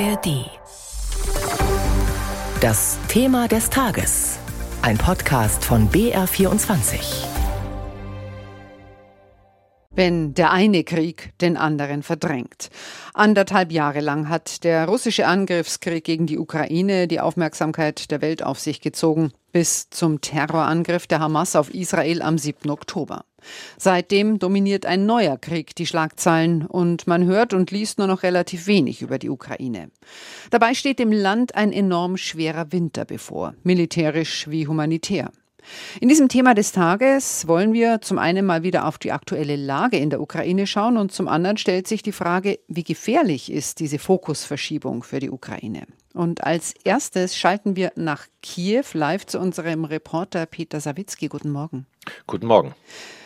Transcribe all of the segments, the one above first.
ARD. Das Thema des Tages. Ein Podcast von BR24. wenn der eine Krieg den anderen verdrängt. Anderthalb Jahre lang hat der russische Angriffskrieg gegen die Ukraine die Aufmerksamkeit der Welt auf sich gezogen, bis zum Terrorangriff der Hamas auf Israel am 7. Oktober. Seitdem dominiert ein neuer Krieg die Schlagzeilen und man hört und liest nur noch relativ wenig über die Ukraine. Dabei steht dem Land ein enorm schwerer Winter bevor, militärisch wie humanitär. In diesem Thema des Tages wollen wir zum einen mal wieder auf die aktuelle Lage in der Ukraine schauen und zum anderen stellt sich die Frage, wie gefährlich ist diese Fokusverschiebung für die Ukraine? Und als erstes schalten wir nach Kiew live zu unserem Reporter Peter Sawicki. Guten Morgen. Guten Morgen.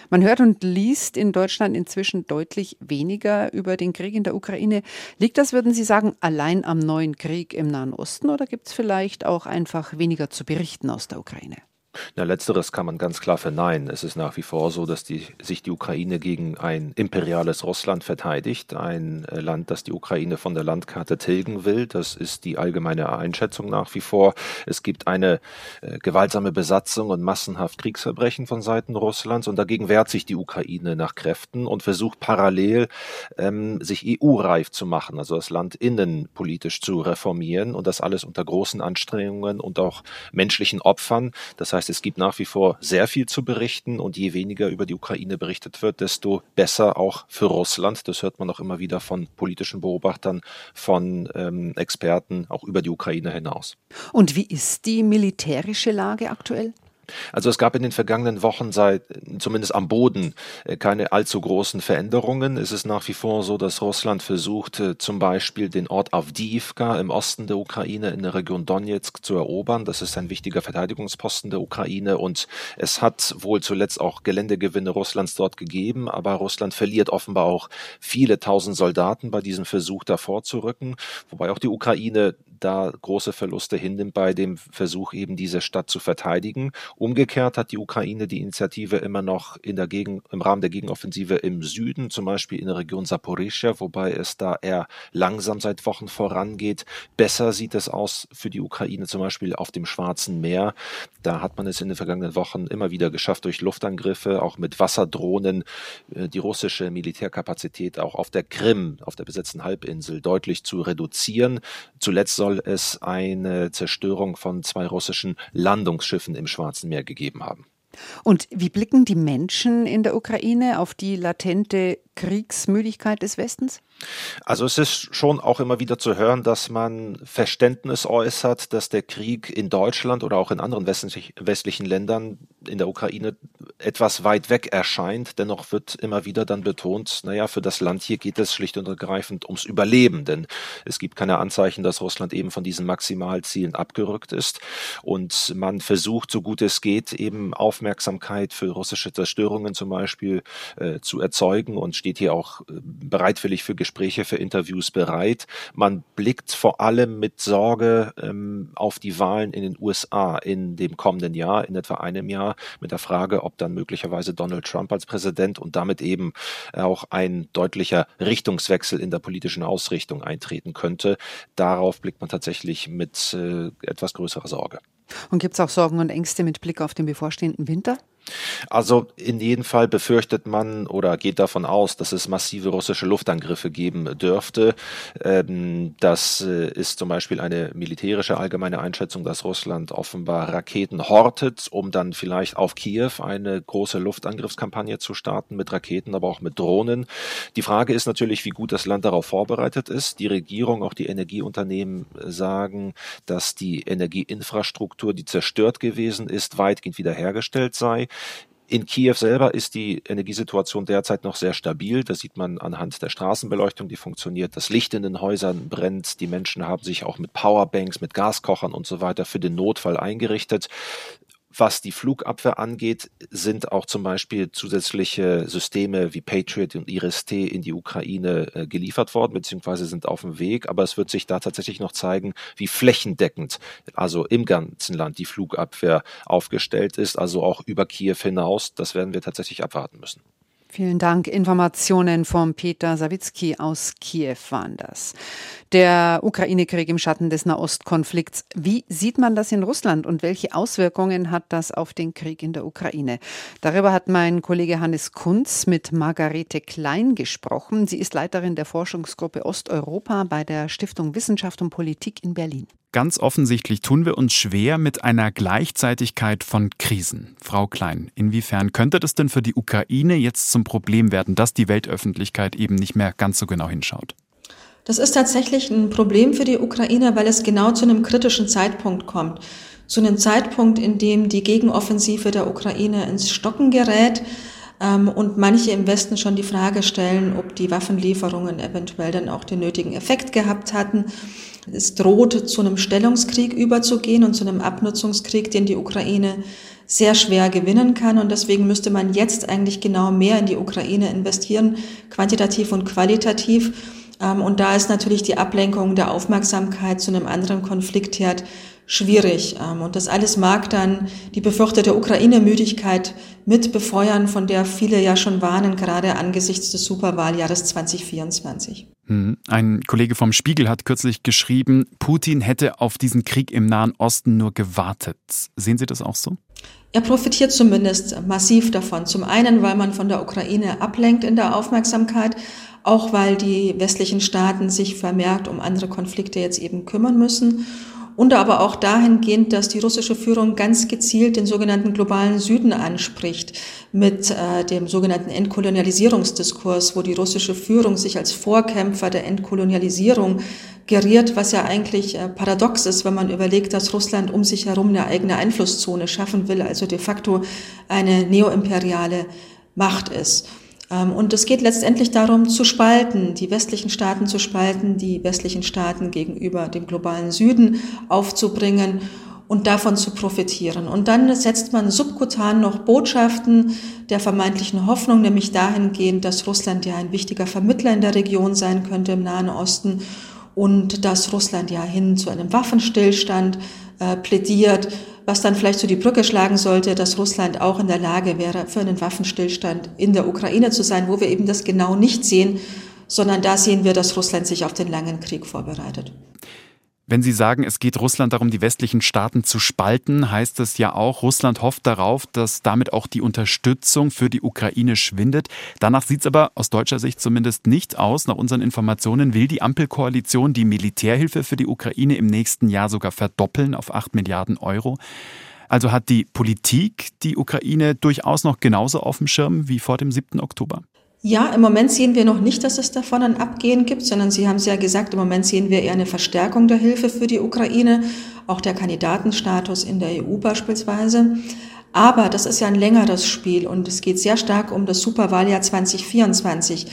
Man hört und liest in Deutschland inzwischen deutlich weniger über den Krieg in der Ukraine. Liegt das, würden Sie sagen, allein am neuen Krieg im Nahen Osten oder gibt es vielleicht auch einfach weniger zu berichten aus der Ukraine? Na, letzteres kann man ganz klar verneinen. Es ist nach wie vor so, dass die, sich die Ukraine gegen ein imperiales Russland verteidigt, ein äh, Land, das die Ukraine von der Landkarte tilgen will. Das ist die allgemeine Einschätzung nach wie vor. Es gibt eine äh, gewaltsame Besatzung und massenhaft Kriegsverbrechen von Seiten Russlands und dagegen wehrt sich die Ukraine nach Kräften und versucht parallel ähm, sich EU-reif zu machen, also das Land innenpolitisch zu reformieren und das alles unter großen Anstrengungen und auch menschlichen Opfern. Das heißt, es gibt nach wie vor sehr viel zu berichten und je weniger über die Ukraine berichtet wird, desto besser auch für Russland. Das hört man auch immer wieder von politischen Beobachtern, von ähm, Experten, auch über die Ukraine hinaus. Und wie ist die militärische Lage aktuell? Also es gab in den vergangenen Wochen seit zumindest am Boden äh, keine allzu großen Veränderungen. Es ist nach wie vor so, dass Russland versucht, äh, zum Beispiel den Ort Avdiivka im Osten der Ukraine in der Region Donetsk zu erobern. Das ist ein wichtiger Verteidigungsposten der Ukraine und es hat wohl zuletzt auch Geländegewinne Russlands dort gegeben, aber Russland verliert offenbar auch viele tausend Soldaten bei diesem Versuch, da vorzurücken, wobei auch die Ukraine da große Verluste hinnimmt bei dem Versuch, eben diese Stadt zu verteidigen. Umgekehrt hat die Ukraine die Initiative immer noch in der Gegen, im Rahmen der Gegenoffensive im Süden, zum Beispiel in der Region Saporischia, wobei es da eher langsam seit Wochen vorangeht. Besser sieht es aus für die Ukraine zum Beispiel auf dem Schwarzen Meer. Da hat man es in den vergangenen Wochen immer wieder geschafft, durch Luftangriffe, auch mit Wasserdrohnen, äh, die russische Militärkapazität auch auf der Krim, auf der besetzten Halbinsel, deutlich zu reduzieren. Zuletzt soll soll es eine Zerstörung von zwei russischen Landungsschiffen im Schwarzen Meer gegeben haben. Und wie blicken die Menschen in der Ukraine auf die latente Kriegsmüdigkeit des Westens? Also es ist schon auch immer wieder zu hören, dass man Verständnis äußert, dass der Krieg in Deutschland oder auch in anderen westlich, westlichen Ländern in der Ukraine etwas weit weg erscheint. Dennoch wird immer wieder dann betont, naja, für das Land hier geht es schlicht und ergreifend ums Überleben, denn es gibt keine Anzeichen, dass Russland eben von diesen Maximalzielen abgerückt ist. Und man versucht, so gut es geht, eben Aufmerksamkeit für russische Zerstörungen zum Beispiel äh, zu erzeugen und steht hier auch äh, bereitwillig für Gespräche, für Interviews bereit. Man blickt vor allem mit Sorge ähm, auf die Wahlen in den USA in dem kommenden Jahr, in etwa einem Jahr, mit der Frage, ob dann möglicherweise Donald Trump als Präsident und damit eben auch ein deutlicher Richtungswechsel in der politischen Ausrichtung eintreten könnte. Darauf blickt man tatsächlich mit äh, etwas größerer Sorge. Und gibt es auch Sorgen und Ängste mit Blick auf den bevorstehenden Winter? Also in jedem Fall befürchtet man oder geht davon aus, dass es massive russische Luftangriffe geben dürfte. Ähm, das äh, ist zum Beispiel eine militärische allgemeine Einschätzung, dass Russland offenbar Raketen hortet, um dann vielleicht auf Kiew eine große Luftangriffskampagne zu starten mit Raketen, aber auch mit Drohnen. Die Frage ist natürlich, wie gut das Land darauf vorbereitet ist. Die Regierung, auch die Energieunternehmen sagen, dass die Energieinfrastruktur, die zerstört gewesen ist, weitgehend wiederhergestellt sei. In Kiew selber ist die Energiesituation derzeit noch sehr stabil. Das sieht man anhand der Straßenbeleuchtung, die funktioniert. Das Licht in den Häusern brennt. Die Menschen haben sich auch mit Powerbanks, mit Gaskochern und so weiter für den Notfall eingerichtet. Was die Flugabwehr angeht, sind auch zum Beispiel zusätzliche Systeme wie Patriot und Iris-T in die Ukraine äh, geliefert worden, beziehungsweise sind auf dem Weg. Aber es wird sich da tatsächlich noch zeigen, wie flächendeckend, also im ganzen Land, die Flugabwehr aufgestellt ist, also auch über Kiew hinaus. Das werden wir tatsächlich abwarten müssen. Vielen Dank. Informationen von Peter Sawicki aus Kiew waren das. Der Ukraine-Krieg im Schatten des Nahostkonflikts. Wie sieht man das in Russland und welche Auswirkungen hat das auf den Krieg in der Ukraine? Darüber hat mein Kollege Hannes Kunz mit Margarete Klein gesprochen. Sie ist Leiterin der Forschungsgruppe Osteuropa bei der Stiftung Wissenschaft und Politik in Berlin. Ganz offensichtlich tun wir uns schwer mit einer Gleichzeitigkeit von Krisen. Frau Klein, inwiefern könnte das denn für die Ukraine jetzt zum Problem werden, dass die Weltöffentlichkeit eben nicht mehr ganz so genau hinschaut? Das ist tatsächlich ein Problem für die Ukraine, weil es genau zu einem kritischen Zeitpunkt kommt. Zu einem Zeitpunkt, in dem die Gegenoffensive der Ukraine ins Stocken gerät ähm, und manche im Westen schon die Frage stellen, ob die Waffenlieferungen eventuell dann auch den nötigen Effekt gehabt hatten. Es droht zu einem Stellungskrieg überzugehen und zu einem Abnutzungskrieg, den die Ukraine sehr schwer gewinnen kann. Und deswegen müsste man jetzt eigentlich genau mehr in die Ukraine investieren, quantitativ und qualitativ. Ähm, und da ist natürlich die Ablenkung der Aufmerksamkeit zu einem anderen Konfliktherd schwierig. Ähm, und das alles mag dann die befürchtete Ukraine-Müdigkeit mit befeuern, von der viele ja schon warnen, gerade angesichts des Superwahljahres 2024. Hm. Ein Kollege vom Spiegel hat kürzlich geschrieben, Putin hätte auf diesen Krieg im Nahen Osten nur gewartet. Sehen Sie das auch so? Er profitiert zumindest massiv davon. Zum einen, weil man von der Ukraine ablenkt in der Aufmerksamkeit, auch weil die westlichen Staaten sich vermehrt um andere Konflikte jetzt eben kümmern müssen und aber auch dahingehend, dass die russische Führung ganz gezielt den sogenannten globalen Süden anspricht mit äh, dem sogenannten Entkolonialisierungsdiskurs, wo die russische Führung sich als Vorkämpfer der Entkolonialisierung geriert, was ja eigentlich äh, paradox ist, wenn man überlegt, dass Russland um sich herum eine eigene Einflusszone schaffen will, also de facto eine neoimperiale Macht ist. Ähm, und es geht letztendlich darum, zu spalten, die westlichen Staaten zu spalten, die westlichen Staaten gegenüber dem globalen Süden aufzubringen und davon zu profitieren. Und dann setzt man subkutan noch Botschaften der vermeintlichen Hoffnung, nämlich dahingehend, dass Russland ja ein wichtiger Vermittler in der Region sein könnte im Nahen Osten und dass Russland ja hin zu einem Waffenstillstand äh, plädiert was dann vielleicht so die Brücke schlagen sollte, dass Russland auch in der Lage wäre, für einen Waffenstillstand in der Ukraine zu sein, wo wir eben das genau nicht sehen, sondern da sehen wir, dass Russland sich auf den langen Krieg vorbereitet. Wenn Sie sagen, es geht Russland darum, die westlichen Staaten zu spalten, heißt das ja auch, Russland hofft darauf, dass damit auch die Unterstützung für die Ukraine schwindet. Danach sieht es aber aus deutscher Sicht zumindest nicht aus. Nach unseren Informationen will die Ampelkoalition die Militärhilfe für die Ukraine im nächsten Jahr sogar verdoppeln auf 8 Milliarden Euro. Also hat die Politik die Ukraine durchaus noch genauso auf dem Schirm wie vor dem 7. Oktober? Ja, im Moment sehen wir noch nicht, dass es davon ein Abgehen gibt, sondern Sie haben es ja gesagt, im Moment sehen wir eher eine Verstärkung der Hilfe für die Ukraine, auch der Kandidatenstatus in der EU beispielsweise. Aber das ist ja ein längeres Spiel und es geht sehr stark um das Superwahljahr 2024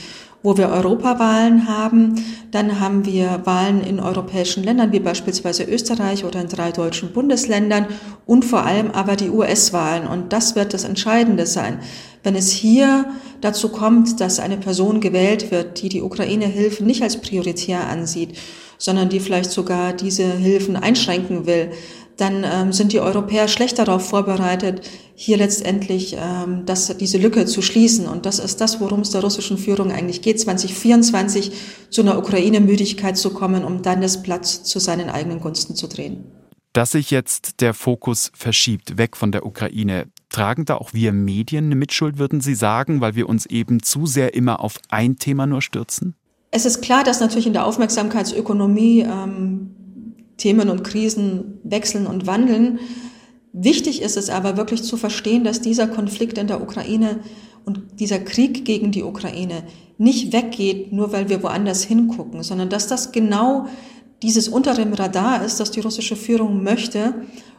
wo wir Europawahlen haben. Dann haben wir Wahlen in europäischen Ländern, wie beispielsweise Österreich oder in drei deutschen Bundesländern und vor allem aber die US-Wahlen. Und das wird das Entscheidende sein. Wenn es hier dazu kommt, dass eine Person gewählt wird, die die Ukraine-Hilfen nicht als prioritär ansieht, sondern die vielleicht sogar diese Hilfen einschränken will, dann ähm, sind die Europäer schlecht darauf vorbereitet, hier letztendlich ähm, das, diese Lücke zu schließen. Und das ist das, worum es der russischen Führung eigentlich geht, 2024 zu einer Ukraine-Müdigkeit zu kommen, um dann das Blatt zu seinen eigenen Gunsten zu drehen. Dass sich jetzt der Fokus verschiebt, weg von der Ukraine, tragen da auch wir Medien eine Mitschuld, würden Sie sagen, weil wir uns eben zu sehr immer auf ein Thema nur stürzen? Es ist klar, dass natürlich in der Aufmerksamkeitsökonomie ähm, Themen und Krisen wechseln und wandeln. Wichtig ist es aber wirklich zu verstehen, dass dieser Konflikt in der Ukraine und dieser Krieg gegen die Ukraine nicht weggeht, nur weil wir woanders hingucken, sondern dass das genau dieses unter dem Radar ist, das die russische Führung möchte,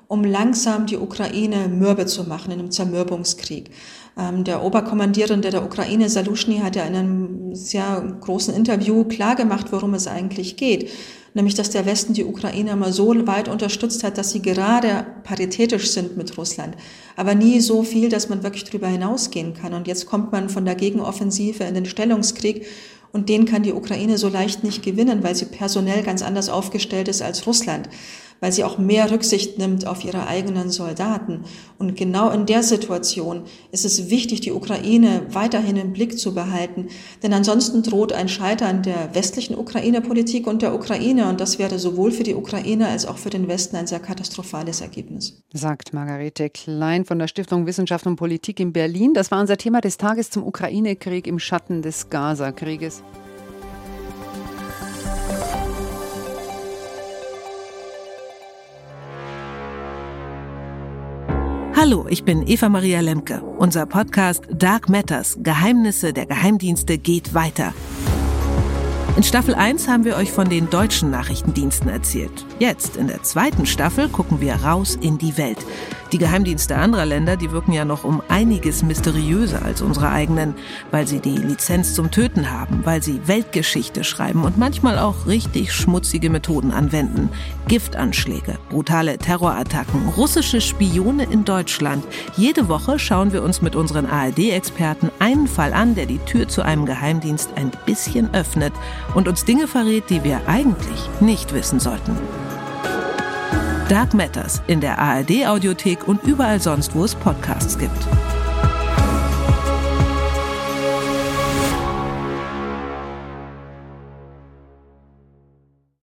um langsam die Ukraine mürbe zu machen in einem Zermürbungskrieg. Ähm, der Oberkommandierende der Ukraine, Salushny, hat ja in einem sehr großen Interview klargemacht, worum es eigentlich geht nämlich dass der Westen die Ukraine immer so weit unterstützt hat, dass sie gerade paritätisch sind mit Russland, aber nie so viel, dass man wirklich darüber hinausgehen kann. Und jetzt kommt man von der Gegenoffensive in den Stellungskrieg und den kann die Ukraine so leicht nicht gewinnen, weil sie personell ganz anders aufgestellt ist als Russland. Weil sie auch mehr Rücksicht nimmt auf ihre eigenen Soldaten. Und genau in der Situation ist es wichtig, die Ukraine weiterhin im Blick zu behalten, denn ansonsten droht ein Scheitern der westlichen Ukraine-Politik und der Ukraine und das wäre sowohl für die Ukraine als auch für den Westen ein sehr katastrophales Ergebnis. Sagt Margarete Klein von der Stiftung Wissenschaft und Politik in Berlin. Das war unser Thema des Tages zum Ukraine-Krieg im Schatten des Gaza-Krieges. Hallo, ich bin Eva Maria Lemke. Unser Podcast Dark Matters, Geheimnisse der Geheimdienste geht weiter. In Staffel 1 haben wir euch von den deutschen Nachrichtendiensten erzählt. Jetzt, in der zweiten Staffel, gucken wir raus in die Welt. Die Geheimdienste anderer Länder, die wirken ja noch um einiges mysteriöser als unsere eigenen, weil sie die Lizenz zum Töten haben, weil sie Weltgeschichte schreiben und manchmal auch richtig schmutzige Methoden anwenden. Giftanschläge, brutale Terrorattacken, russische Spione in Deutschland. Jede Woche schauen wir uns mit unseren ARD-Experten einen Fall an, der die Tür zu einem Geheimdienst ein bisschen öffnet und uns Dinge verrät, die wir eigentlich nicht wissen sollten. Dark Matters in der ARD Audiothek und überall sonst, wo es Podcasts gibt.